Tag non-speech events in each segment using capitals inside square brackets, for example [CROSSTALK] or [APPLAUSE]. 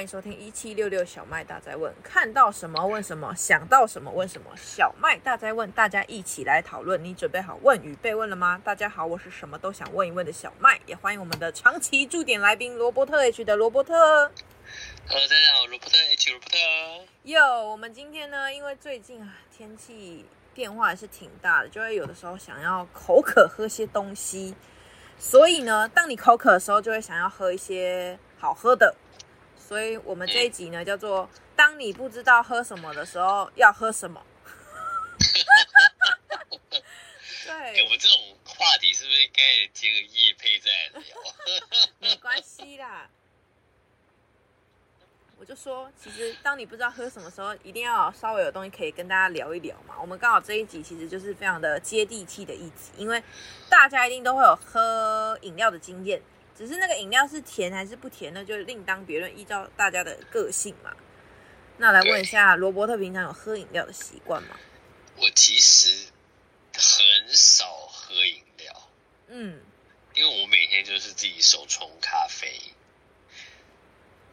欢迎收听一七六六小麦大在问，看到什么问什么，想到什么问什么。小麦大在问，大家一起来讨论。你准备好问与被问了吗？大家好，我是什么都想问一问的小麦，也欢迎我们的长期驻点来宾罗伯特 H 的罗伯特。Hello，大家好，罗伯特 H 罗伯特。哟，我们今天呢，因为最近啊天气变化还是挺大的，就会有的时候想要口渴喝些东西，所以呢，当你口渴的时候，就会想要喝一些好喝的。所以我们这一集呢，叫做“当你不知道喝什么的时候，要喝什么。[LAUGHS] ”对、欸，我们这种话题是不是应该接个夜配再来聊？[LAUGHS] 没关系啦，我就说，其实当你不知道喝什么时候，一定要稍微有东西可以跟大家聊一聊嘛。我们刚好这一集其实就是非常的接地气的一集，因为大家一定都会有喝饮料的经验。只是那个饮料是甜还是不甜呢？就另当别论，依照大家的个性嘛。那来问一下，罗伯特平常有喝饮料的习惯吗？我其实很少喝饮料，嗯，因为我每天就是自己手冲咖啡，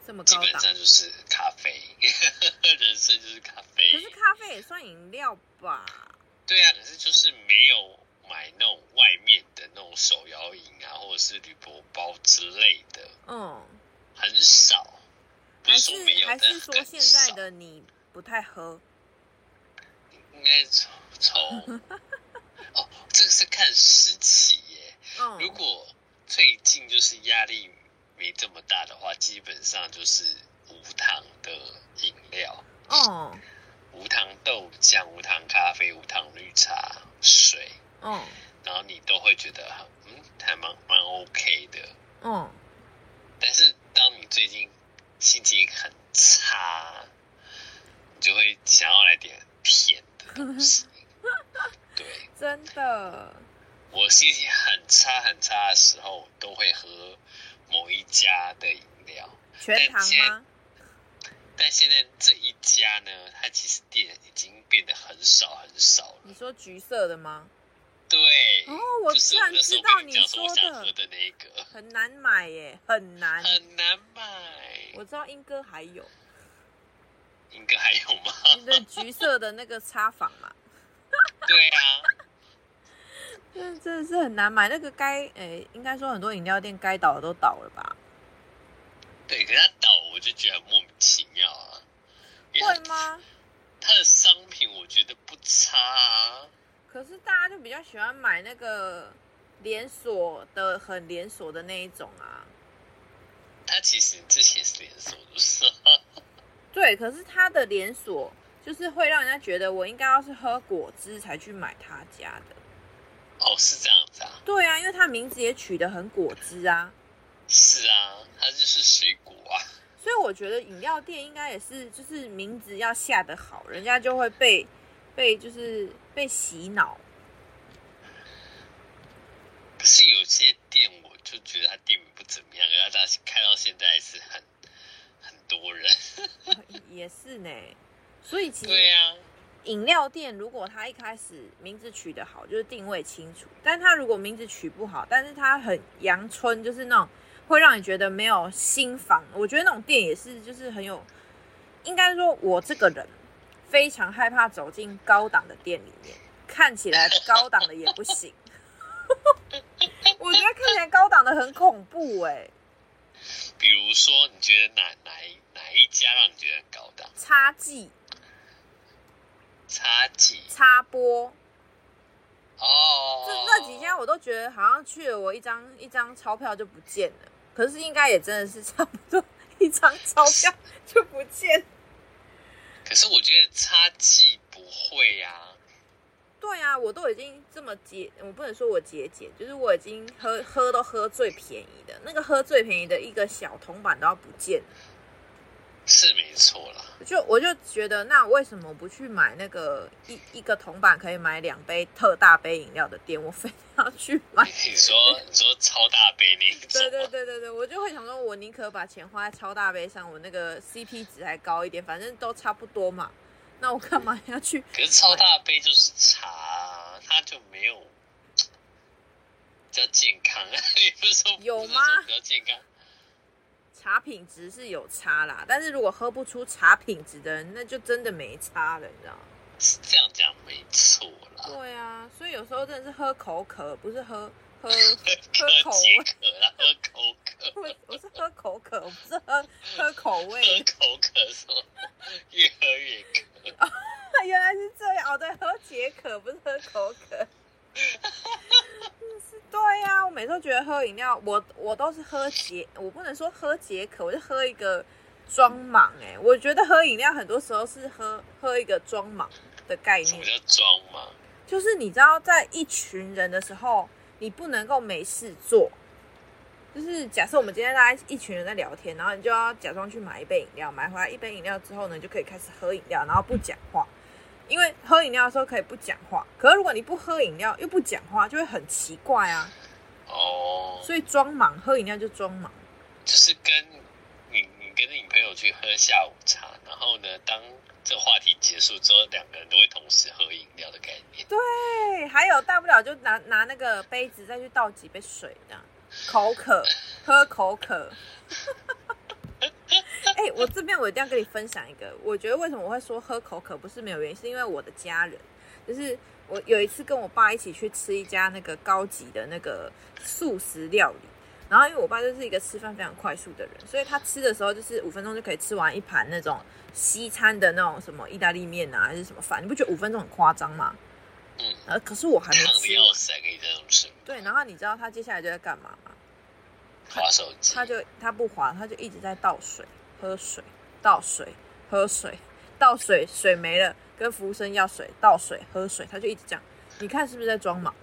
这么高档，基本上就是咖啡，[LAUGHS] 人生就是咖啡。可是咖啡也算饮料吧？对啊，可是就是没有。买那种外面的那种手摇饮啊，或者是铝箔包之类的，嗯，很少。不是还是说现在的你不太喝？应该从从 [LAUGHS] 哦，这个是看时期耶。嗯，如果最近就是压力没这么大的话，基本上就是无糖的饮料。哦，无糖豆浆、无糖咖啡、无糖绿茶、水。嗯，然后你都会觉得很嗯，还蛮蛮 OK 的。嗯，但是当你最近心情很差，你就会想要来点甜的东西。[LAUGHS] 对，真的。我心情很差很差的时候，都会喝某一家的饮料。全糖吗？但现在这一家呢，它其实店已经变得很少很少了。你说橘色的吗？对哦，我居然知道你说的，的那个很难买耶，很难很难买。我知道英哥还有，英哥还有吗？那橘色的那个插坊嘛。[LAUGHS] 对啊，[LAUGHS] 真的是很难买。那个该诶、欸，应该说很多饮料店该倒的都倒了吧？对，可是它倒，我就觉得很莫名其妙啊。会吗？它的商品我觉得不差啊。可是大家就比较喜欢买那个连锁的，很连锁的那一种啊。它其实之前是连锁，不是。对，可是它的连锁就是会让人家觉得我应该要是喝果汁才去买他家的。哦，是这样子啊。对啊，因为它名字也取得很果汁啊。是啊，它就是水果啊。所以我觉得饮料店应该也是，就是名字要下得好，人家就会被。被就是被洗脑，可是有些店我就觉得他店名不怎么样，然后他开到现在还是很很多人，也是呢。所以其实对呀，饮料店如果他一开始名字取得好，就是定位清楚；但他如果名字取不好，但是他很阳春，就是那种会让你觉得没有心房。我觉得那种店也是，就是很有，应该说我这个人。非常害怕走进高档的店里面，看起来高档的也不行。[LAUGHS] 我觉得看起来高档的很恐怖哎、欸。比如说，你觉得哪哪哪一家让你觉得很高档？插记。插几。插播。哦。这那几天我都觉得好像去了，我一张一张钞票就不见了。可是应该也真的是差不多 [LAUGHS] 一张钞票就不见。可是我觉得插记不会呀、对啊，我都已经这么节，我不能说我节俭，就是我已经喝喝都喝最便宜的，那个喝最便宜的一个小铜板都要不见了。是没错啦。就我就觉得，那为什么不去买那个一一个铜板可以买两杯特大杯饮料的店？我非要去买。你说你说超大杯那种？对对对对对，我就会想说，我宁可把钱花在超大杯上，我那个 CP 值还高一点，反正都差不多嘛。那我干嘛要去？可是超大杯就是茶，它就没有 [TSK] 比较健康，[LAUGHS] 你不是说有吗？比较健康。茶品质是有差啦，但是如果喝不出茶品质的人，那就真的没差了，你知道吗？是这样讲没错啦。对啊，所以有时候真的是喝口渴，不是喝喝喝口味。喝口渴，我我是喝口渴，我不是喝喝口味。喝口渴说越喝越渴。哦，[LAUGHS] 原来是这样哦，对，喝解渴不是喝口渴。对呀、我每次都觉得喝饮料，我我都是喝解，我不能说喝解渴，我就喝一个装忙。哎，我觉得喝饮料很多时候是喝喝一个装忙的概念。什么叫装忙？就是你知道，在一群人的时候，你不能够没事做。就是假设我们今天大家一群人在聊天，然后你就要假装去买一杯饮料，买回来一杯饮料之后呢，就可以开始喝饮料，然后不讲话。因为喝饮料的时候可以不讲话，可是如果你不喝饮料又不讲话，就会很奇怪啊。哦。所以装忙喝饮料就装忙。就是跟你你跟你朋友去喝下午茶，然后呢，当这话题结束之后，两个人都会同时喝饮料的概念。对，还有大不了就拿拿那个杯子再去倒几杯水，这样口渴喝口渴。哎、欸，我这边我一定要跟你分享一个，我觉得为什么我会说喝口渴不是没有原因，是因为我的家人，就是我有一次跟我爸一起去吃一家那个高级的那个素食料理，然后因为我爸就是一个吃饭非常快速的人，所以他吃的时候就是五分钟就可以吃完一盘那种西餐的那种什么意大利面啊，还是什么饭，你不觉得五分钟很夸张吗？嗯，呃，可是我还没吃完。对，然后你知道他接下来就在干嘛吗？滑手机，他就他不滑，他就一直在倒水。喝水，倒水，喝水，倒水，水没了，跟服务生要水，倒水，喝水，他就一直这样。你看是不是在装忙？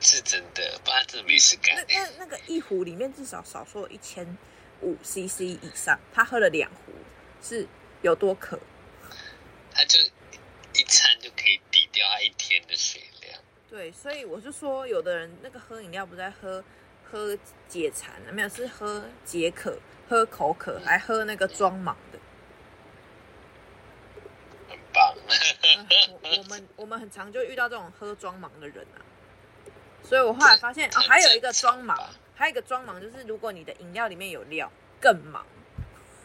是真的，不然真的没事干。那那那个一壶里面至少少说一千五 CC 以上，他喝了两壶，是有多渴？他就一餐就可以抵掉他一天的水量。对，所以我就说，有的人那个喝饮料不在喝喝解馋，没有是喝解渴。喝口渴，还喝那个装满的，很棒。呃、我我们我们很常就遇到这种喝装忙的人啊，所以我后来发现啊，还有一个装忙，还有一个装忙，就是如果你的饮料里面有料，更忙。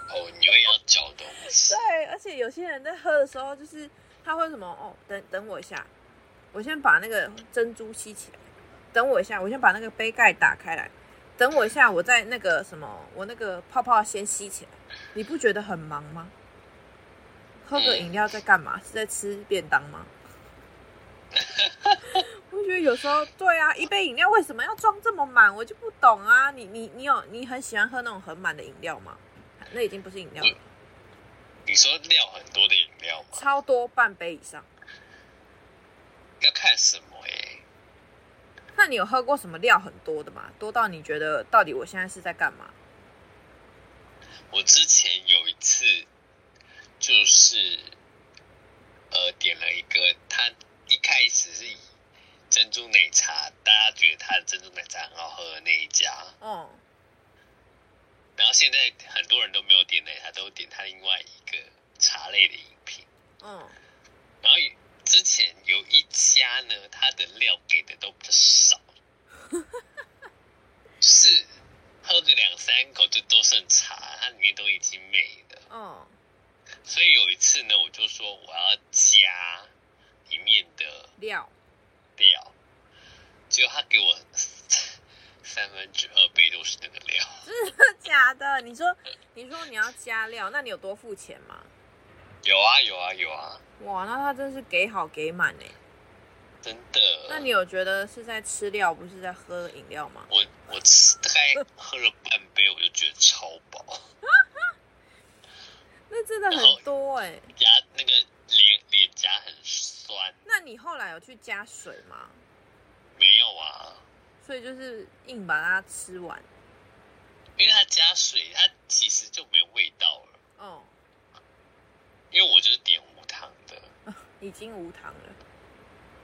哦，你会要搅东西。对，而且有些人在喝的时候，就是他会什么哦，等等我一下，我先把那个珍珠吸起来，等我一下，我先把那个杯盖打开来。等我一下，我在那个什么，我那个泡泡先吸起来。你不觉得很忙吗？喝个饮料在干嘛？是在吃便当吗？[LAUGHS] 我觉得有时候对啊，一杯饮料为什么要装这么满？我就不懂啊。你你你有你很喜欢喝那种很满的饮料吗？那已经不是饮料了。你说料很多的饮料吗？超多，半杯以上。要看什么欸？那你有喝过什么料很多的吗？多到你觉得到底我现在是在干嘛？我之前有一次就是呃点了一个，他一开始是以珍珠奶茶，大家觉得他的珍珠奶茶很好喝的那一家。嗯。然后现在很多人都没有点奶茶，都点他另外一个茶类的饮品。嗯。然后。之前有一家呢，它的料给的都比较少，[LAUGHS] 是喝个两三口就都剩茶，它里面都已经没了。哦，所以有一次呢，我就说我要加里面的料料，结果他给我三分之二杯都是那个料，[LAUGHS] 真的假的？你说你说你要加料，那你有多付钱吗？有啊有啊有啊！哇，那他真是给好给满哎，真的。那你有觉得是在吃料，不是在喝饮料吗？我我吃大概喝了半杯，我就觉得超饱。[LAUGHS] 那真的很多哎，牙那个脸脸颊很酸。那你后来有去加水吗？没有啊。所以就是硬把它吃完。因为它加水，它其实就没有味道了。哦。因为我就是点无糖的，已经无糖了。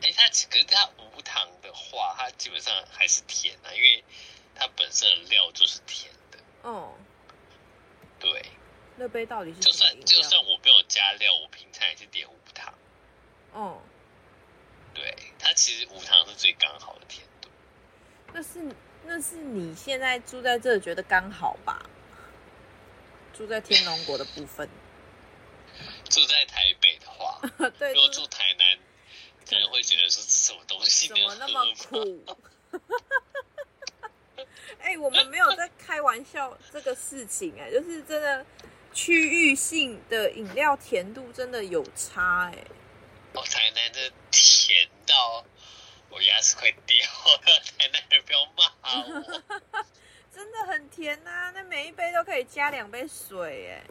哎、欸，它可是它无糖的话，它基本上还是甜的，因为它本身的料就是甜的。哦，对。那杯到底是？就算就算我没有加料，我平常也是点无糖。哦。对，它其实无糖是最刚好的甜度。那是那是你现在住在这觉得刚好吧？住在天龙国的部分。住在台北的话，[LAUGHS] 对，如果住台南，可能会觉得是什么东西怎么那么苦？[LAUGHS] 哎、欸，我们没有在开玩笑这个事情、欸，哎，就是真的区域性的饮料甜度真的有差、欸，哎。哦，台南的甜到我牙齿快掉了，[LAUGHS] 台南人不要骂我。真的很甜呐、啊，那每一杯都可以加两杯水，哎。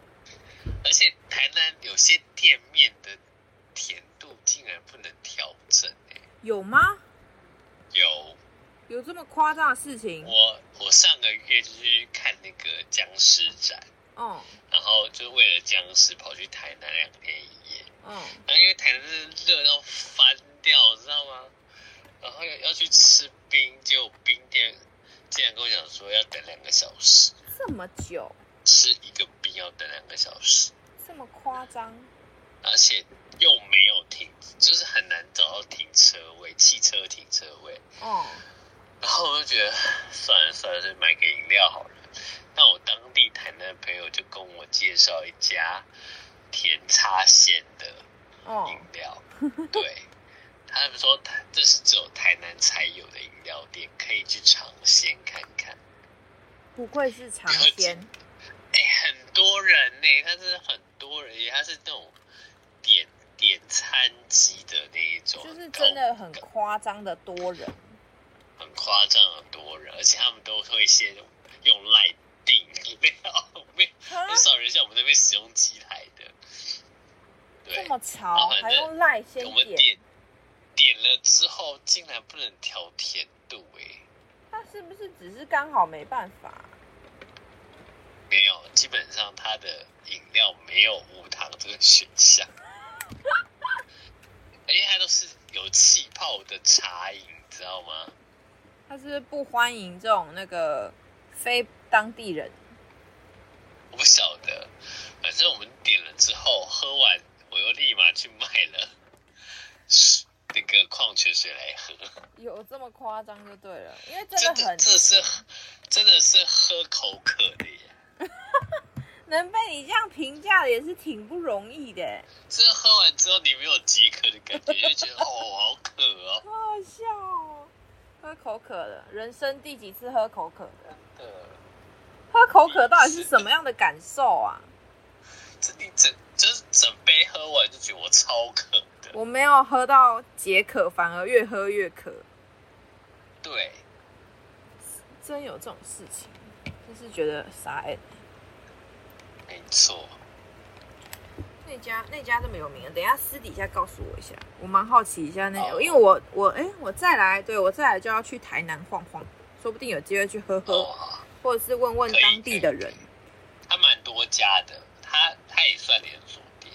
而且台南有些店面的甜度竟然不能调整，哎。有吗？有。有这么夸张的事情？我我上个月就去看那个僵尸展，哦，然后就为了僵尸跑去台南两天一夜，嗯，然后因为台南是热到翻掉，知道吗？然后要要去吃冰，结果冰店竟然跟我讲说要等两个小时，这么久？吃一个冰要等两个小时，这么夸张？而且又没有停，就是很难找到停车位，汽车停车位，哦。然后我就觉得算了算了，就买个饮料好了。那我当地台南的朋友就跟我介绍一家甜茶鲜的饮料，oh. [LAUGHS] 对，他们说这是只有台南才有的饮料店，可以去尝鲜看看。不愧是尝鲜，哎，很多人呢，他是很多人，他是那种点点餐机的那一种，就是真的很夸张的多人。很夸张的多人，而且他们都会先用赖订，没有没有很少人像我们那边使用机台的。对，这么潮，还用赖先点。我们点点了之后，竟然不能调甜度哎！他是不是只是刚好没办法？没有，基本上它的饮料没有无糖这个选项，[LAUGHS] 而且它都是有气泡的茶饮，知道吗？他是不欢迎这种那个非当地人。我不晓得，反正我们点了之后，喝完我又立马去买了 [LAUGHS] 那个矿泉水来喝。有这么夸张就对了，因为真的很这是真的是喝口渴的耶。[LAUGHS] 能被你这样评价的也是挺不容易的。这喝完之后你没有解渴的感觉，就觉得哦好渴哦，好好笑哦。喝口渴了，人生第几次喝口渴的？呃，喝口渴到底是什么样的感受啊？这你整就是整杯喝完就觉得我超渴的。我没有喝到解渴，反而越喝越渴。对，真有这种事情，就是觉得傻哎。没错。那家那家这么有名，等一下私底下告诉我一下，我蛮好奇一下那个，因为我我哎、欸，我再来，对我再来就要去台南晃晃，说不定有机会去喝喝，哦、或者是问问当地的人。他蛮多家的，他他也算连锁店。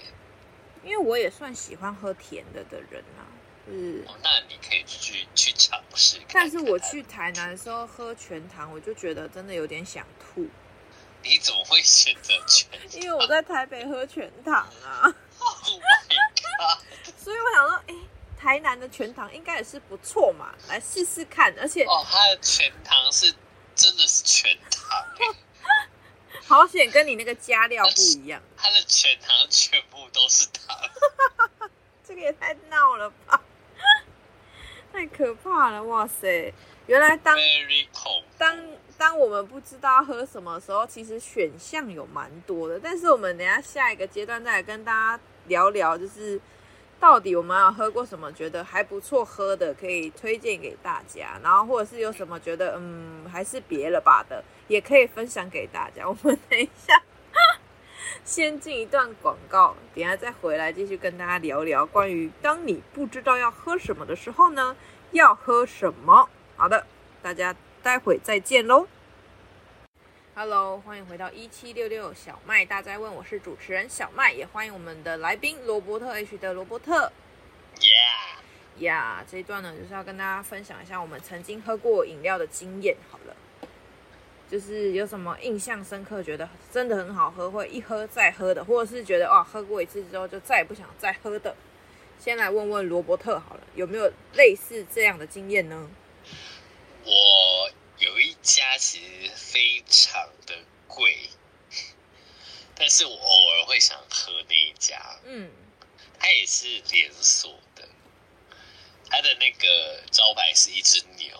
因为我也算喜欢喝甜的的人啊，就是。哦，那你可以去去尝试。但是我去台南的时候喝全糖，我就觉得真的有点想吐。[LAUGHS] 你怎么会选择全糖？[LAUGHS] 因为我在台北喝全糖啊。[LAUGHS] Oh my god！所以我想说，哎、欸，台南的全糖应该也是不错嘛，来试试看。而且哦，它的全糖是真的是全糖，好险跟你那个加料不一样。它的全糖全部都是糖，这个也太闹了吧，太可怕了！哇塞，原来当当。当我们不知道喝什么时候，其实选项有蛮多的。但是我们等一下下一个阶段再来跟大家聊聊，就是到底我们有喝过什么觉得还不错喝的，可以推荐给大家。然后或者是有什么觉得嗯还是别了吧的，也可以分享给大家。我们等一下 [LAUGHS] 先进一段广告，等下再回来继续跟大家聊聊关于当你不知道要喝什么的时候呢，要喝什么。好的，大家。待会再见喽！Hello，欢迎回到一七六六小麦大家问，我是主持人小麦，也欢迎我们的来宾罗伯特 H 的罗伯特。Yeah，呀，yeah, 这一段呢就是要跟大家分享一下我们曾经喝过饮料的经验。好了，就是有什么印象深刻，觉得真的很好喝，会一喝再喝的，或者是觉得哇，喝过一次之后就再也不想再喝的。先来问问罗伯特好了，有没有类似这样的经验呢？我有一家其实非常的贵，但是我偶尔会想喝那一家，嗯，它也是连锁的，它的那个招牌是一只牛，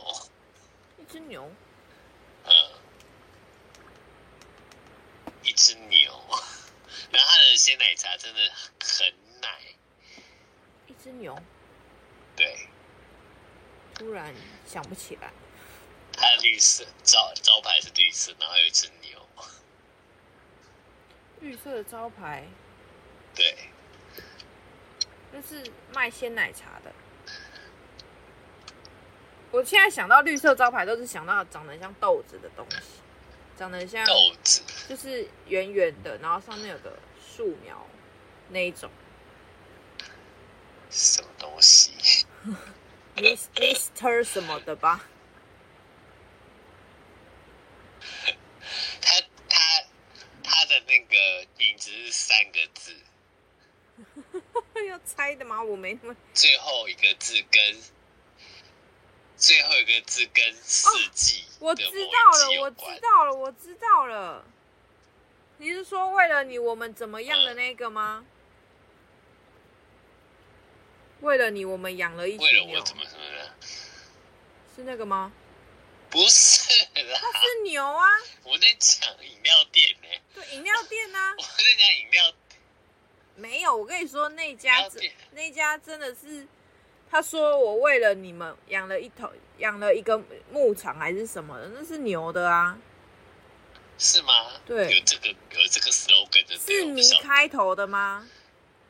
一只牛，嗯，一只牛，[LAUGHS] 然后它的鲜奶茶真的很奶，一只牛，对，突然想不起来，它的绿色招招牌是绿色，然后有一只牛。绿色的招牌，对，那是卖鲜奶茶的。我现在想到绿色招牌，都是想到长得像豆子的东西，长得像豆子，就是圆圆的，然后上面有个树苗那一种。什么东西？[LAUGHS] Mister 什么的吧？[LAUGHS] 他他他的那个名字是三个字，[LAUGHS] 要猜的吗？我没那么。最后一个字跟最后一个字跟四季、哦，我知道了，我知道了，我知道了。你是说为了你我们怎么样的那个吗？嗯、为了你我们养了一群牛。为了我怎么怎么的？是那个吗？不是啦，它是牛啊！我在讲饮料店呢、欸。对，饮料店啊。[LAUGHS] 我在讲饮料。没有，我跟你说，那家真那家真的是，他说我为了你们养了一头，养了一个牧场还是什么的，那是牛的啊。是吗？对，有这个有这个 slogan 的。是你开头的吗？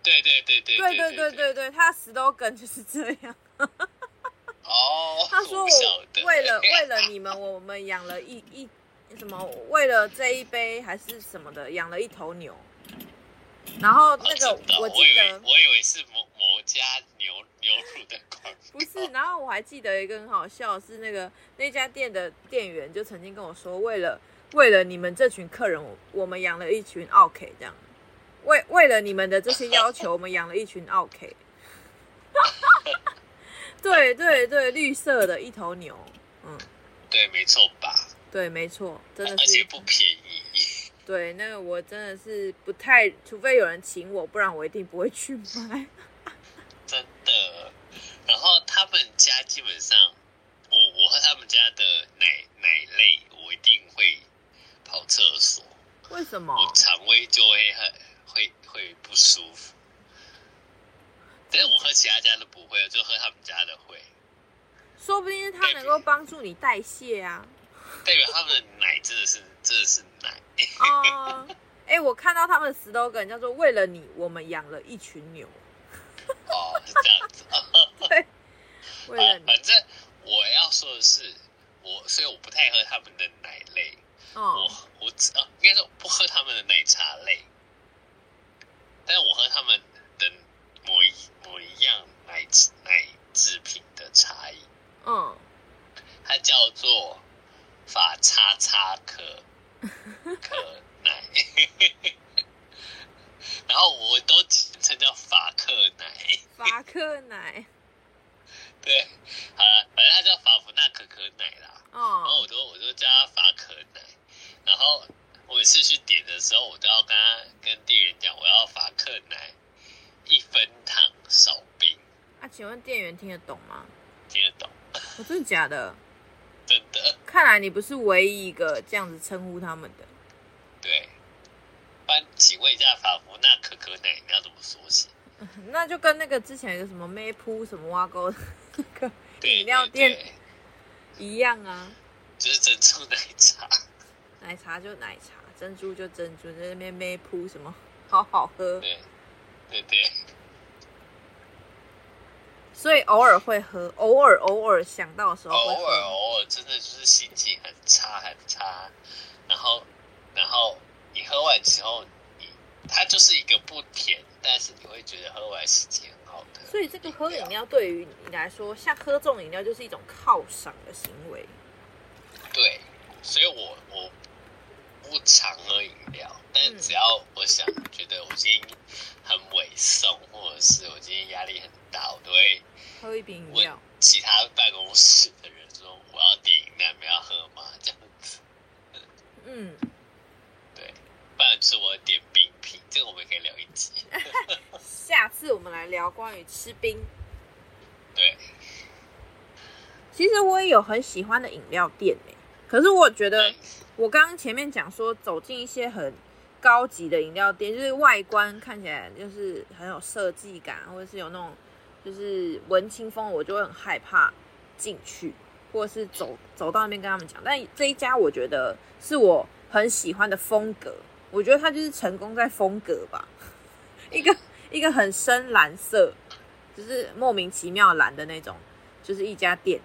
对对对对对对对对对，他 slogan 就是这样。哦，[LAUGHS] 他说我为了为了你们，我们养了一一什么？为了这一杯还是什么的，养了一头牛。然后那个我记得，我以为是某某家牛牛乳的广告。[LAUGHS] 不是，然后我还记得一个很好笑，是那个那家店的店员就曾经跟我说，为了为了你们这群客人，我我们养了一群奥 K 这样。为为了你们的这些要求，我们养了一群奥 K。[LAUGHS] 对对对，绿色的一头牛，嗯，对，没错吧？对，没错，真的是，而且不便宜。对，那个我真的是不太，除非有人请我，不然我一定不会去买。真的。然后他们家基本上，我我和他们家的奶奶类，我一定会跑厕所。为什么？我肠胃就会很会会不舒服。但是我喝其他家的不会，就喝他们家的会。说不定是它能够帮助你代谢啊。代表他们的奶真的是真的是奶。哦，哎，我看到他们的 slogan 叫做“为了你，我们养了一群牛”。哦。[LAUGHS] 对。为了你。反正我要说的是，我所以我不太喝他们的奶类。哦。我我只啊，应该说不喝他们的奶茶类。但是我喝他们的某一。某一样奶奶制品的茶饮，嗯，它叫做法叉叉可可 [LAUGHS] 奶，[LAUGHS] 然后我都简称叫法克奶，法克奶，对，好了，反正他叫法芙娜可可奶啦，哦，然后我都我都叫他法可奶，然后我每次去点的时候，我都要跟他跟店员讲，我要法克奶。一分糖少冰啊？请问店员听得懂吗？听得懂。哦，真的假的？[LAUGHS] 真的。看来你不是唯一一个这样子称呼他们的。对。帮请问一下，法芙娜可可奶你要怎么缩写？[LAUGHS] 那就跟那个之前有个什么咩铺什么挖沟那个饮料店一样啊。就是珍珠奶茶。奶茶就奶茶，珍珠就珍珠，在那边咩噗什么，好好喝。对。对对，所以偶尔会喝，偶尔偶尔想到的时候，偶尔偶尔真的就是心情很差很差，然后然后你喝完之后，你它就是一个不甜，但是你会觉得喝完心情。所以这个喝饮料对于你来说，像喝这种饮料就是一种犒赏的行为。对，所以我我不常喝饮料，但只要我想、嗯、觉得我今天。很委送，或者是我今天压力很大，我都会喝一瓶饮料。其他办公室的人说：“我要点饮料，你们要喝吗？”这样子。嗯，对，不然就是我点冰次我们来聊关于吃冰。对，其实我也有很喜欢的饮料店诶，可是我觉得我刚刚前面讲说走进一些很高级的饮料店，就是外观看起来就是很有设计感，或者是有那种就是文青风，我就会很害怕进去，或者是走走到那边跟他们讲。但这一家我觉得是我很喜欢的风格。我觉得它就是成功在风格吧，[LAUGHS] 一个一个很深蓝色，就是莫名其妙蓝的那种，就是一家店，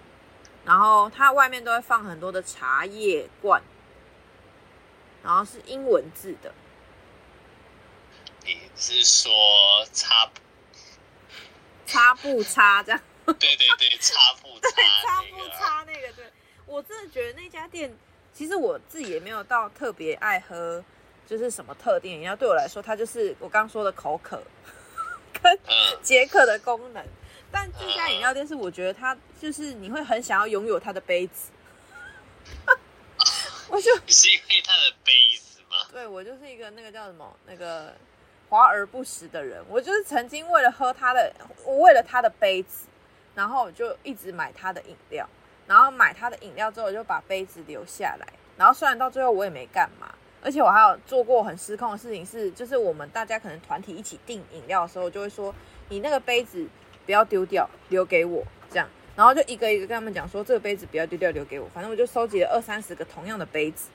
然后它外面都会放很多的茶叶罐，然后是英文字的。你是说擦擦不擦这样？[LAUGHS] 对对对，擦不擦？[LAUGHS] 对，擦不擦那个？对，我真的觉得那家店，其实我自己也没有到特别爱喝。就是什么特定饮料，对我来说，它就是我刚刚说的口渴跟解渴的功能。但这家饮料店是我觉得它就是你会很想要拥有它的杯子。[LAUGHS] 我就是因为它的杯子吗？对，我就是一个那个叫什么那个华而不实的人。我就是曾经为了喝它的，我为了它的杯子，然后我就一直买它的饮料，然后买它的饮料之后，我就把杯子留下来。然后虽然到最后我也没干嘛。而且我还有做过很失控的事情，是就是我们大家可能团体一起订饮料的时候，就会说你那个杯子不要丢掉，留给我这样，然后就一个一个跟他们讲说这个杯子不要丢掉，留给我。反正我就收集了二三十个同样的杯子，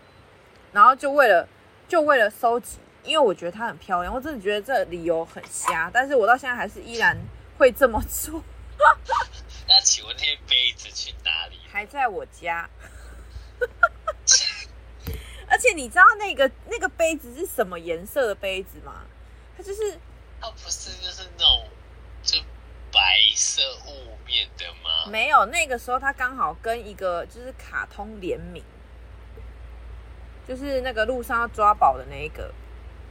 然后就为了就为了收集，因为我觉得它很漂亮，我真的觉得这理由很瞎，但是我到现在还是依然会这么做。[LAUGHS] 那请问那些杯子去哪里？还在我家。而且你知道那个那个杯子是什么颜色的杯子吗？它就是，它不是就是那种就白色雾面的吗？没有，那个时候它刚好跟一个就是卡通联名，就是那个路上要抓宝的那一个，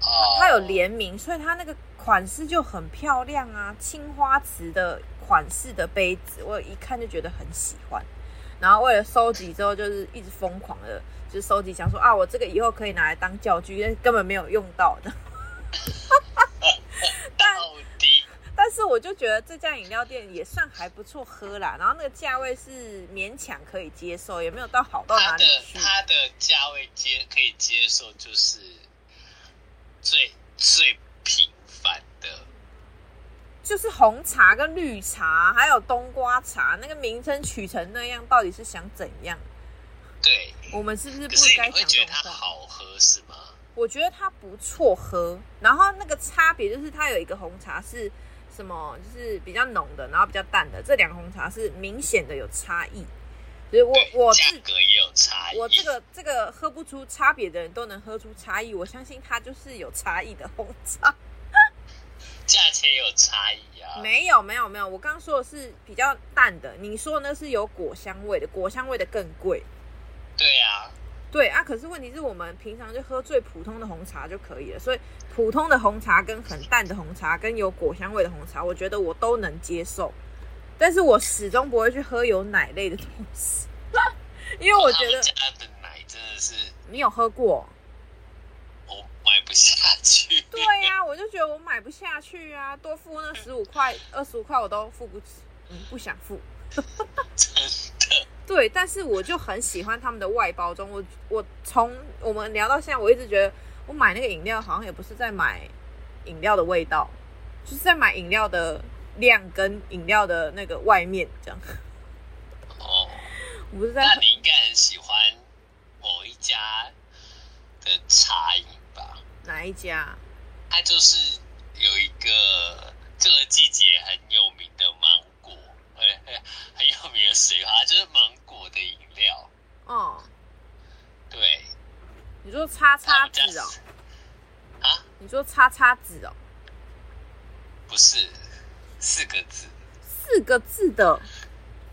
哦它有联名，所以它那个款式就很漂亮啊，青花瓷的款式的杯子，我一看就觉得很喜欢。然后为了收集之后，就是一直疯狂的，就收集，想说啊，我这个以后可以拿来当教具，因为根本没有用到的。[LAUGHS] 但但是我就觉得这家饮料店也算还不错喝啦，然后那个价位是勉强可以接受，也没有到好到哪里去。它的价位接可以接受，就是最最平凡的。就是红茶跟绿茶，还有冬瓜茶，那个名称取成那样，到底是想怎样？对，我们是不是不应该讲觉得它好喝是吗？我觉得它不错喝，然后那个差别就是它有一个红茶是什么，就是比较浓的，然后比较淡的，这两个红茶是明显的有差异。所以我我价格也有差异，我这个这个喝不出差别的人都能喝出差异，我相信它就是有差异的红茶。[LAUGHS] 价钱有差异啊？没有没有没有，我刚刚说的是比较淡的，你说的那是有果香味的，果香味的更贵。对啊，对啊，可是问题是我们平常就喝最普通的红茶就可以了，所以普通的红茶跟很淡的红茶跟有果香味的红茶，我觉得我都能接受，但是我始终不会去喝有奶类的东西，[LAUGHS] 因为我觉得家的奶真的是你有喝过。我买不下去。对呀、啊，我就觉得我买不下去啊，多付那十五块、二十五块我都付不起，嗯，不想付。[LAUGHS] 对，但是我就很喜欢他们的外包装。我我从我们聊到现在，我一直觉得我买那个饮料好像也不是在买饮料的味道，就是在买饮料的量跟饮料的那个外面这样。哦，我不是在。那你应该很喜欢某一家的茶饮吧。哪一家？它就是有一个这个季节很有名的芒很有名的水花，就是芒果的饮料。哦，对，你说叉叉子哦？啊？你说叉叉子哦？不是，四个字。四个字的？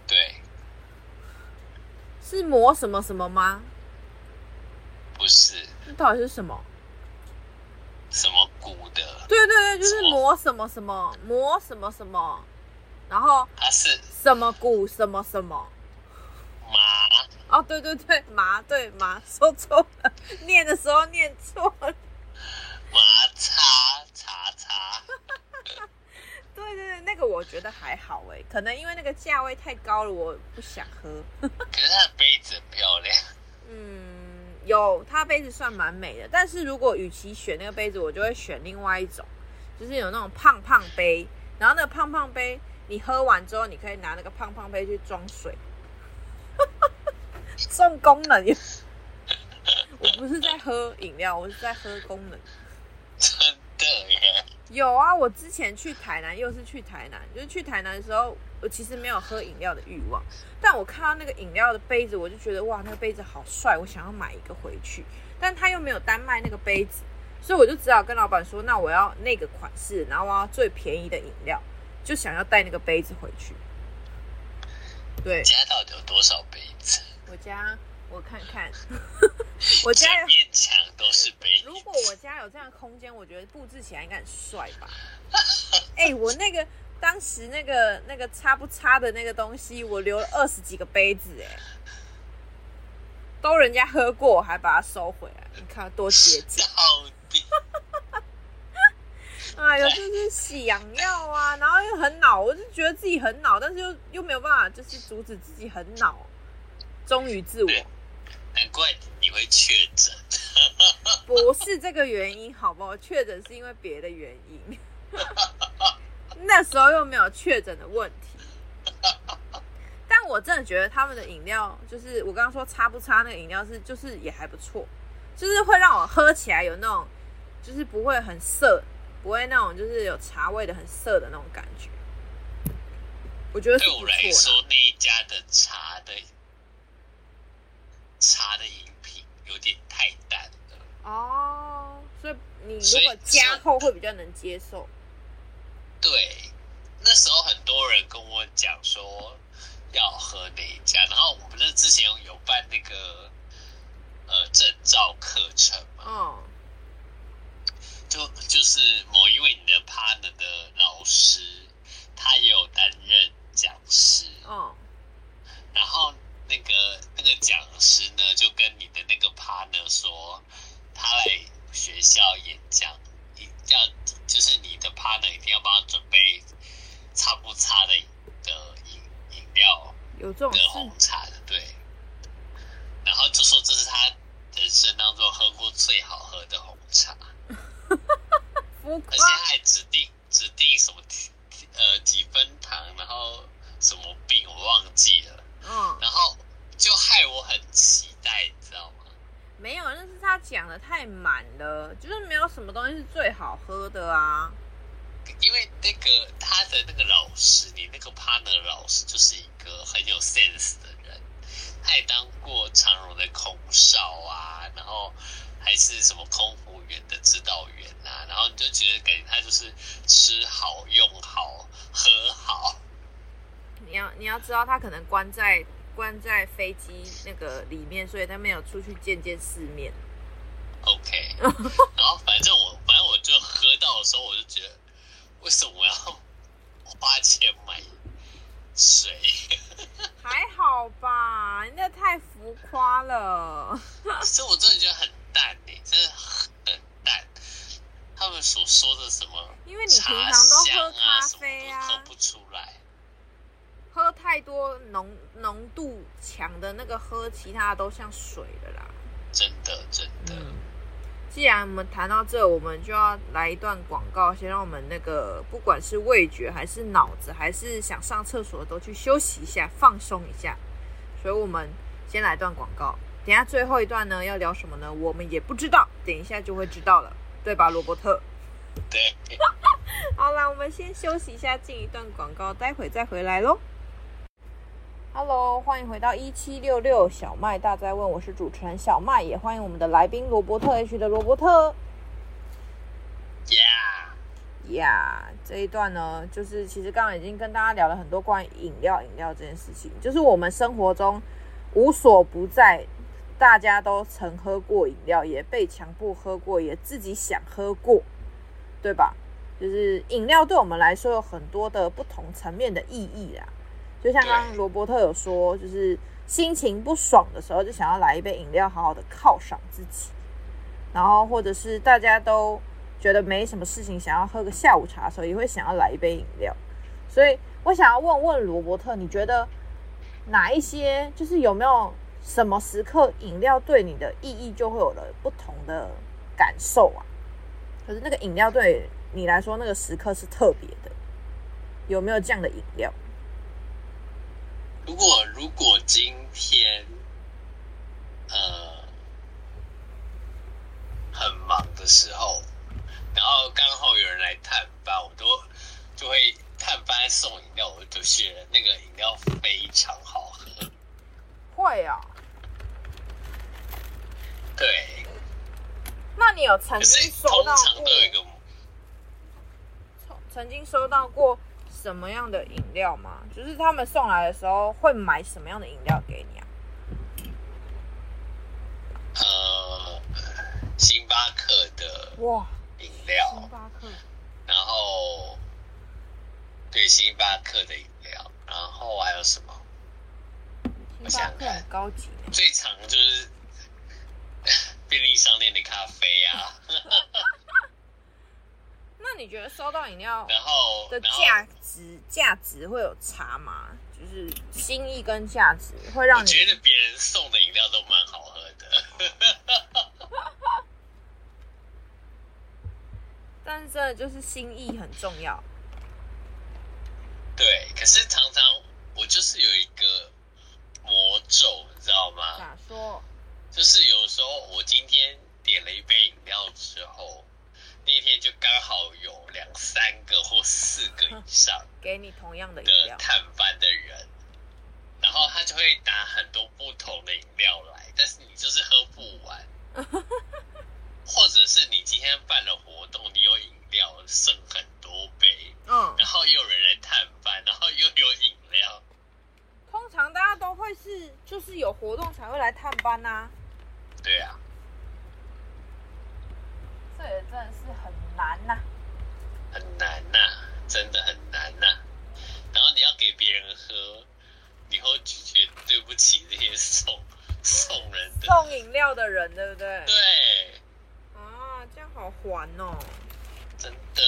对。是磨什么什么吗？不是。那到底是什么？什么骨的？对对对，就是磨什么什么磨什么什么，然后它是什么谷什么什么麻？哦，对对对，麻对麻，说错了，念的时候念错了，麻叉叉叉，[LAUGHS] 个我觉得还好哎，可能因为那个价位太高了，我不想喝。[LAUGHS] 可是它的杯子很漂亮。嗯，有，它杯子算蛮美的。但是如果与其选那个杯子，我就会选另外一种，就是有那种胖胖杯。然后那个胖胖杯，你喝完之后，你可以拿那个胖胖杯去装水。[LAUGHS] 送功能，[LAUGHS] 我不是在喝饮料，我是在喝功能。真的耶？有啊，我之前去台南，又是去台南，就是去台南的时候，我其实没有喝饮料的欲望，但我看到那个饮料的杯子，我就觉得哇，那个杯子好帅，我想要买一个回去。但他又没有单卖那个杯子，所以我就只好跟老板说，那我要那个款式，然后我要最便宜的饮料，就想要带那个杯子回去。对，家到底有多少杯子？我家我看看，[LAUGHS] 我家整面墙都是杯子。如果我家有这样的空间，我觉得布置起来应该很帅吧？[LAUGHS] 哎、欸，我那个当时那个那个擦不擦的那个东西，我留了二十几个杯子，哎，都人家喝过，还把它收回来，你看多节俭。到底哎呦，就是想要啊，然后又很恼，我就觉得自己很恼，但是又又没有办法，就是阻止自己很恼。忠于自我，难怪你会确诊。[LAUGHS] [LAUGHS] 不是这个原因，好不好？确诊是因为别的原因。[LAUGHS] 那时候又没有确诊的问题。但我真的觉得他们的饮料，就是我刚刚说差不差那个饮料是，就是也还不错，就是会让我喝起来有那种，就是不会很涩，不会那种就是有茶味的很涩的那种感觉。我觉得对我来说那一家的茶的。茶的饮品有点太淡了哦，所以你如果加厚会比较能接受。对，那时候很多人跟我讲说要喝哪一家，然后我们不是之前有办那个呃证照课程嘛，哦，就就是某一位你的 partner 的老师，他也有担任讲师，嗯，然后。那个那个讲师呢，就跟你的那个 partner 说，他来学校演讲，你要就是你的 partner 一定要帮他准备差不差的的饮饮料，有这种的红茶的对，然后就说这是他人生当中喝过最好喝的红茶，而且还指定指定什么呃几分糖，然后什么冰我忘记了。嗯，然后就害我很期待，你知道吗？没有，那是他讲的太满了，就是没有什么东西是最好喝的啊。因为那个他的那个老师，你那个 partner 老师就是一个很有 sense 的人，他也当过长荣的空少啊，然后还是什么空服员的指导员啊，然后你就觉得感觉他就是吃好、用好、喝好。你要你要知道，他可能关在关在飞机那个里面，所以他没有出去见见世面。OK，[LAUGHS] 然后反正我反正我就喝到的时候，我就觉得，为什么我要花钱买水？[LAUGHS] 还好吧，那太浮夸了。[LAUGHS] 所以我真的觉得很淡诶、欸，真的很淡。他们所说的什么？因为你平常都喝咖啡啊，喝不出来。喝太多浓浓度强的那个喝，其他的都像水了啦。真的，真的。嗯，既然我们谈到这，我们就要来一段广告，先让我们那个不管是味觉还是脑子，还是想上厕所的，都去休息一下，放松一下。所以我们先来一段广告，等下最后一段呢要聊什么呢？我们也不知道，等一下就会知道了，对吧，罗伯特？对。[LAUGHS] 好啦，我们先休息一下，进一段广告，待会再回来喽。Hello，欢迎回到一七六六小麦大哉问，我是主持人小麦，也欢迎我们的来宾罗伯特 H 的罗伯特。Yeah，Yeah，这一段呢，就是其实刚刚已经跟大家聊了很多关于饮料、饮料这件事情，就是我们生活中无所不在，大家都曾喝过饮料，也被强迫喝过，也自己想喝过，对吧？就是饮料对我们来说有很多的不同层面的意义啦。就像刚刚罗伯特有说，就是心情不爽的时候，就想要来一杯饮料，好好的犒赏自己。然后，或者是大家都觉得没什么事情，想要喝个下午茶的时候，也会想要来一杯饮料。所以我想要问问罗伯特，你觉得哪一些就是有没有什么时刻饮料对你的意义就会有了不同的感受啊？可是那个饮料对你来说，那个时刻是特别的，有没有这样的饮料？如果如果今天呃很忙的时候，然后刚好有人来探班，我都就会探班送饮料，我就觉得那个饮料非常好喝。会啊。对。那你有曾经收到过？通常都有一个。曾经收到过什么样的饮料吗？就是他们送来的时候会买什么样的饮料给你啊？呃，星巴克的哇饮料，星巴克，然后对星巴克的饮料，然后还有什么？我想想看，很高级，最常就是便利商店的咖啡啊。[LAUGHS] 那你觉得收到饮料然后的价值价值会有差吗？就是心意跟价值会让你觉得别人送的饮料都蛮好喝的，[LAUGHS] 但是就是心意很重要。对，可是常常我就是有一个魔咒，你知道吗？咋说？就是有时候我今天点了一杯饮料之后。那一天就刚好有两三个或四个以上给你同样的的探班的人，然后他就会拿很多不同的饮料来，但是你就是喝不完，[LAUGHS] 或者是你今天办了活动，你有饮料剩很多杯，嗯，然后又有人来探班，然后又有饮料。通常大家都会是就是有活动才会来探班呐，对啊。这也真的是很难呐、啊，很难呐、啊，真的很难呐、啊。然后你要给别人喝，你会拒绝对不起这些送送人的送饮料的人，对不对？对。啊，这样好还哦。真的。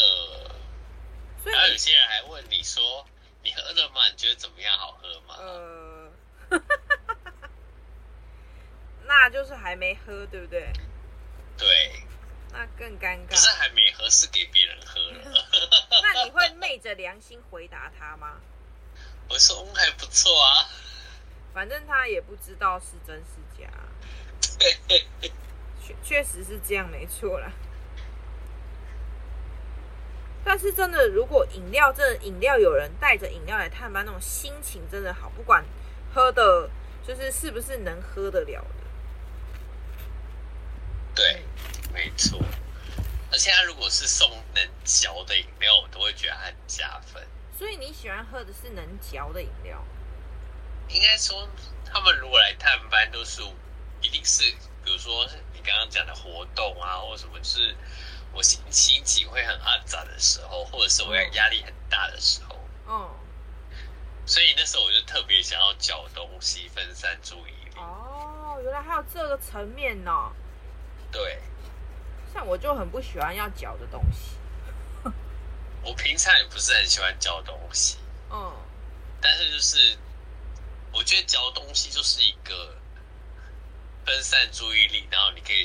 所以然后有些人还问你说：“你喝了吗？你觉得怎么样？好喝吗？”呃，[LAUGHS] 那就是还没喝，对不对？对。那更尴尬。可是还没喝，是给别人喝了。[LAUGHS] 那你会昧着良心回答他吗？我说还不错啊。反正他也不知道是真是假。[LAUGHS] 确确实是这样，没错啦。但是真的，如果饮料这饮料有人带着饮料来探班，那种心情真的好，不管喝的，就是是不是能喝得了的。对。没错，而且他如果是送能嚼的饮料，我都会觉得很加分。所以你喜欢喝的是能嚼的饮料？应该说，他们如果来探班，都是一定是，比如说你刚刚讲的活动啊，或者什么，就是我心心情会很阿杂的时候，或者是我压力很大的时候。嗯。所以那时候我就特别想要嚼东西，分散注意力。哦，原来还有这个层面呢、哦。对。像我就很不喜欢要嚼的东西，我平常也不是很喜欢嚼东西，嗯，但是就是我觉得嚼东西就是一个分散注意力，然后你可以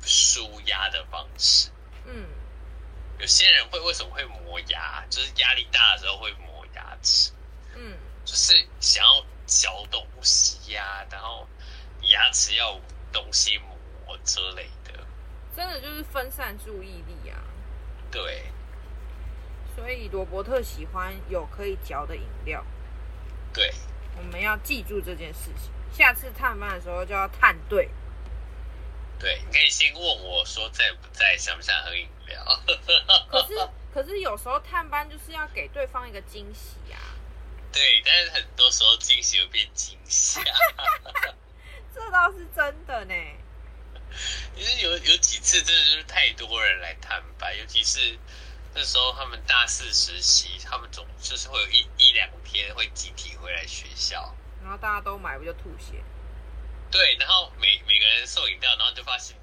舒压的方式，嗯，有些人会为什么会磨牙，就是压力大的时候会磨牙齿，嗯，就是想要嚼东西呀、啊，然后牙齿要有东西磨之类的。真的就是分散注意力啊！对，所以罗伯特喜欢有可以嚼的饮料。对，我们要记住这件事情，下次探班的时候就要探对。对，你可以先问我说在不在，想不想喝饮料？[LAUGHS] 可是，可是有时候探班就是要给对方一个惊喜啊。对，但是很多时候惊喜会变惊吓。[LAUGHS] 这倒是真的呢。其实有有几次真的就是太多人来探班，尤其是那时候他们大四实习，他们总就是会有一一两天会集体回来学校，然后大家都买不就吐血？对，然后每每个人送饮料，然后就发现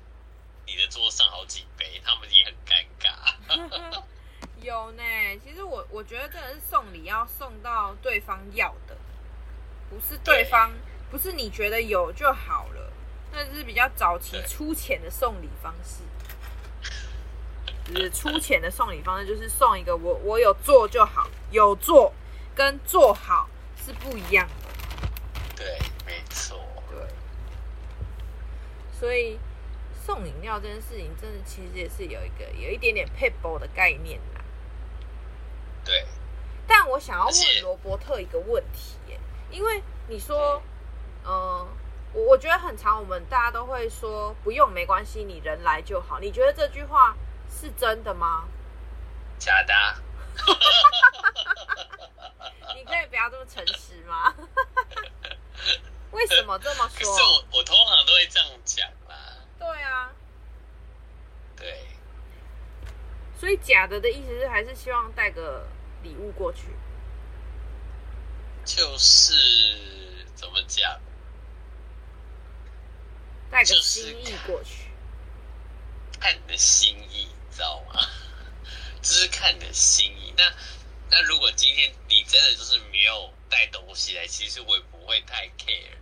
你的桌上好几杯，他们也很尴尬。[LAUGHS] 有呢，其实我我觉得真的是送礼要送到对方要的，不是对方，对不是你觉得有就好了，那是比较早期粗浅的送礼方式。就是粗浅的送礼方式，就是送一个我我有做就好，有做跟做好是不一样的。对，没错。对。所以送饮料这件事情，真的其实也是有一个有一点点撇步的概念啦。对。但我想要问罗伯特一个问题耶，因为你说，嗯，我、呃、我觉得很长，我们大家都会说不用没关系，你人来就好。你觉得这句话？是真的吗？假的、啊。[LAUGHS] 你可以不要这么诚实吗？[LAUGHS] [LAUGHS] 为什么这么说？可是我我通常都会这样讲啦。对啊。对。所以假的的意思是还是希望带个礼物过去。就是怎么讲？带个心意过去。看你的心意。知道吗？[LAUGHS] 只是看你的心意。那那如果今天你真的就是没有带东西来，其实我也不会太 care。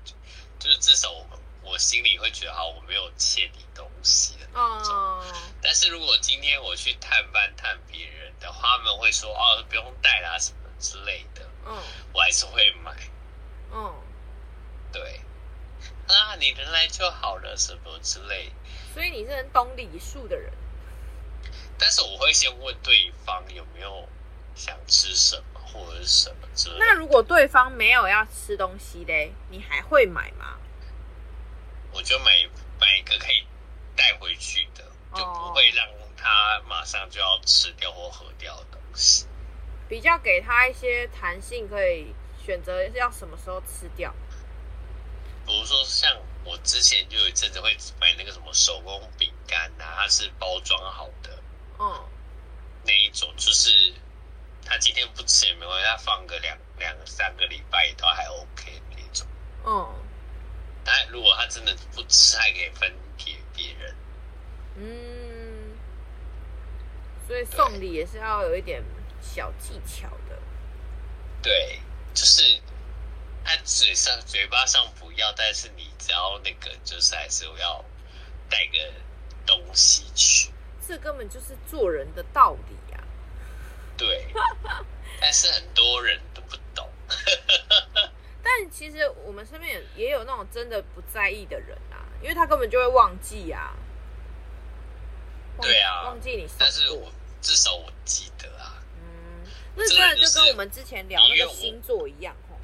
就是至少我我心里会觉得，好，我没有欠你东西的那种。Oh. 但是如果今天我去探班探别人的话，他们会说哦，不用带啦什么之类的。嗯，oh. 我还是会买。嗯，oh. 对。啊，你人来就好了，什么之类。所以你是很懂礼数的人。但是我会先问对方有没有想吃什么或者是什么之类的。那如果对方没有要吃东西嘞，你还会买吗？我就买买一个可以带回去的，就不会让他马上就要吃掉或喝掉的东西。比较给他一些弹性，可以选择要什么时候吃掉。比如说像我之前就有一阵子会买那个什么手工饼干啊，它是包装好的。嗯，那一种就是他今天不吃也没关系，他放个两两三个礼拜都还 OK 那种。嗯，但如果他真的不吃，还可以分给别人。嗯，所以送礼也是要有一点小技巧的。对，就是他嘴上嘴巴上不要，但是你只要那个就是还是要带个东西去。这根本就是做人的道理。对，[LAUGHS] 但是很多人都不懂。[LAUGHS] 但其实我们身边也也有那种真的不在意的人啊，因为他根本就会忘记啊。对啊，忘记你。但是我至少我记得啊。嗯，那真的就跟我们之前聊那个星座一样哦。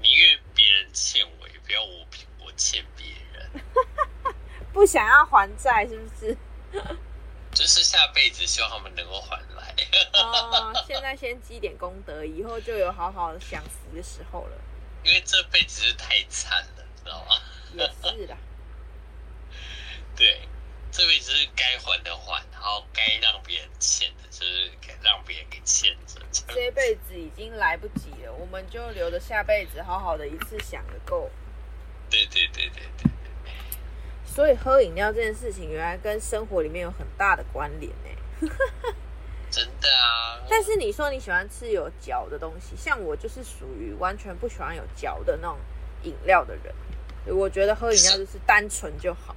宁愿别人欠我，也不要我我欠别人。[LAUGHS] 不想要还债是不是？就是下辈子希望他们能够还来。哦，[LAUGHS] 现在先积点功德，以后就有好好的享福的时候了。因为这辈子是太惨了，知道吗？也是啦。[LAUGHS] 对，这辈子是该还的还，然后该让别人欠的，就是让别人给欠着。这，这辈子已经来不及了，我们就留着下辈子好好的一次享个够。对对对对对。所以喝饮料这件事情，原来跟生活里面有很大的关联呢。[LAUGHS] 真的啊！但是你说你喜欢吃有嚼的东西，像我就是属于完全不喜欢有嚼的那种饮料的人。我觉得喝饮料就是单纯就好。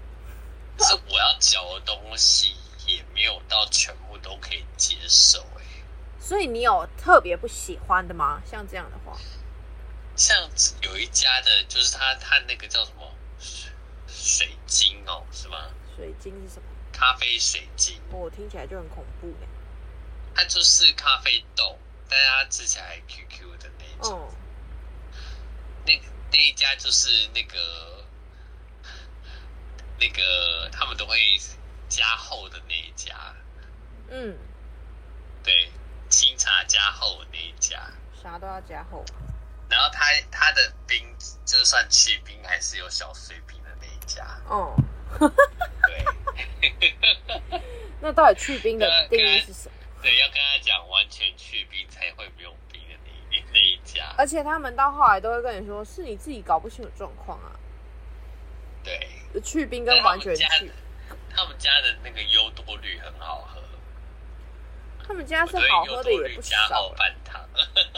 我要嚼的东西也没有到全部都可以接受哎。所以你有特别不喜欢的吗？像这样的话，像有一家的，就是他他那个叫什么？水晶哦，是吗？水晶是什么？咖啡水晶。哦，听起来就很恐怖耶。它就是咖啡豆，但是它吃起来 Q Q 的那一种。哦。那那一家就是那个那个他们都会加厚的那一家。嗯。对，清茶加厚的那一家。啥都要加厚。然后它它的冰，就算去冰，还是有小碎冰。哦，对，[LAUGHS] 那到底去冰的定义是什么？对，要跟他讲，完全去冰才会不用冰的那那一家。而且他们到后来都会跟你说，是你自己搞不清楚状况啊。对，去冰跟完全去，他们家的那个优多绿很好喝。他们家是好喝的也不少。半糖。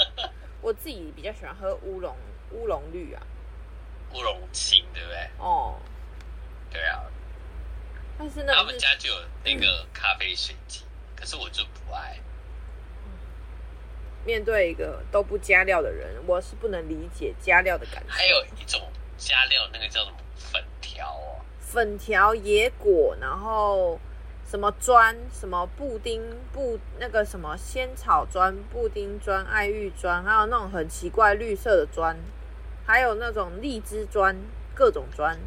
[LAUGHS] 我自己比较喜欢喝乌龙乌龙绿啊，乌龙青对不对？哦，对啊。但是那他们家就有那个咖啡水机，嗯、可是我就不爱。面对一个都不加料的人，我是不能理解加料的感觉。还有一种加料，那个叫什么粉条哦？粉条、野果，然后什么砖，什么布丁布，那个什么仙草砖、布丁砖、爱玉砖，还有那种很奇怪绿色的砖，还有那种荔枝砖，各种砖，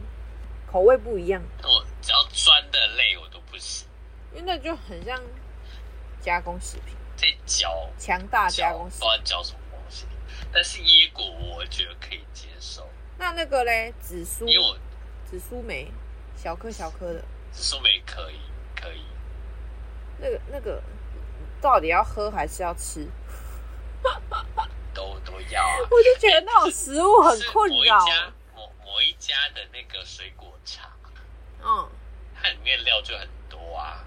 口味不一样。我只要酸的类我都不行，因为那就很像加工食品。在嚼强大加工食品，不知道嚼什么东西。但是椰果我觉得可以接受。那那个嘞，紫苏，因为我紫苏梅，小颗小颗的。紫苏梅可以，可以。那个那个，到底要喝还是要吃？都都要啊！[LAUGHS] 我就觉得那种食物很困扰。某一家某某一家的那个水果茶，嗯，它里面料就很多啊。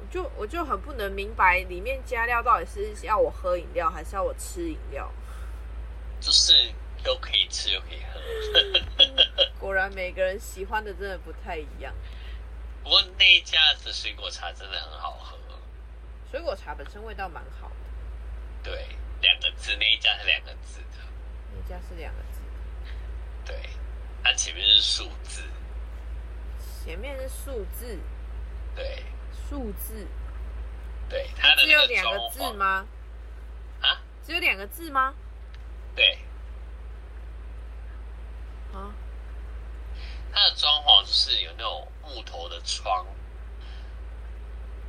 我就我就很不能明白，里面加料到底是要我喝饮料，还是要我吃饮料？就是又可以吃又可以喝。果然每个人喜欢的真的不太一样。不过那一家的水果茶真的很好喝。水果茶本身味道蛮好的。对，两个字，那一家是两个字的。那家是两个字。对，它前面是数字。前面是数字。对。数字，对，它只有两个字吗？啊，只有两个字吗？对，啊，它的装潢就是有那种木头的窗，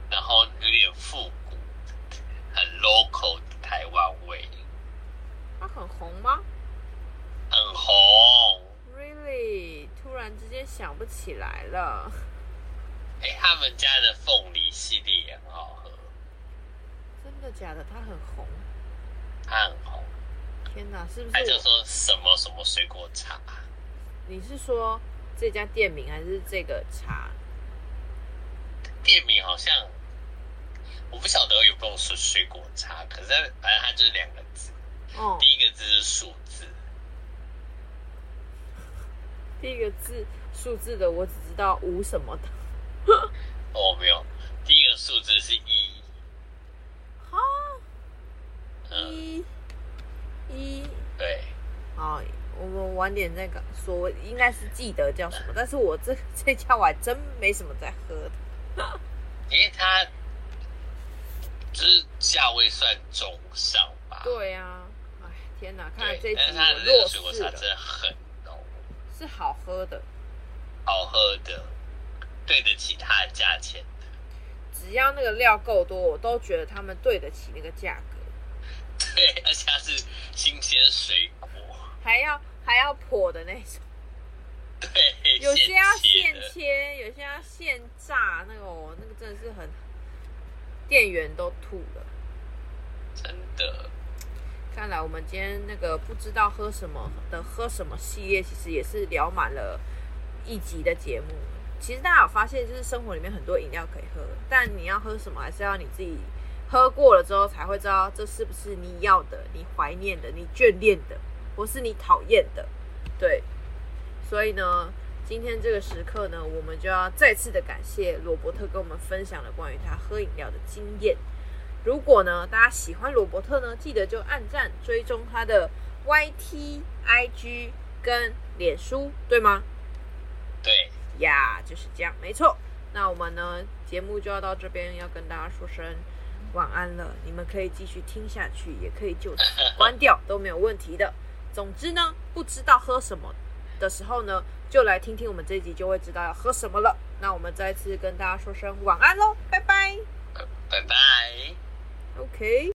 然后有点复古，很 local 的台湾味。它很红吗？很红。Really？突然之间想不起来了。哎、欸，他们家的凤梨系列也很好喝。真的假的？它很红。它很红。天哪，是不是？他就说什么什么水果茶？你是说这家店名还是这个茶？店名好像我不晓得有没有说水果茶，可是反正它就是两个字。哦。第一个字是数字。第一个字数字的，我只知道无什么的。[LAUGHS] 哦，没有，第一个数字是一。哈，一，一，对。好，我们晚点再说，应该是记得叫什么，[LAUGHS] 但是我这这家我还真没什么在喝的。[LAUGHS] 因为它就是价位算中上吧。对呀、啊，哎，天哪，看来这一集但是它的那个水果茶真的很浓，是好喝的，好喝的。对得起它的价钱，只要那个料够多，我都觉得他们对得起那个价格。对，而且它是新鲜水果，还要还要破的那种。对，有些要现切，有些要现炸，那个、哦、那个真的是很，店员都吐了。真的。看来我们今天那个不知道喝什么的喝什么系列，其实也是聊满了一集的节目。其实大家有发现，就是生活里面很多饮料可以喝，但你要喝什么，还是要你自己喝过了之后才会知道这是不是你要的、你怀念的、你眷恋的，或是你讨厌的。对，所以呢，今天这个时刻呢，我们就要再次的感谢罗伯特跟我们分享了关于他喝饮料的经验。如果呢，大家喜欢罗伯特呢，记得就按赞、追踪他的 YT、IG 跟脸书，对吗？对。呀，yeah, 就是这样，没错。那我们呢，节目就要到这边，要跟大家说声晚安了。你们可以继续听下去，也可以就此关掉，都没有问题的。总之呢，不知道喝什么的时候呢，就来听听我们这一集，就会知道要喝什么了。那我们再次跟大家说声晚安喽，拜拜，拜拜 Okay.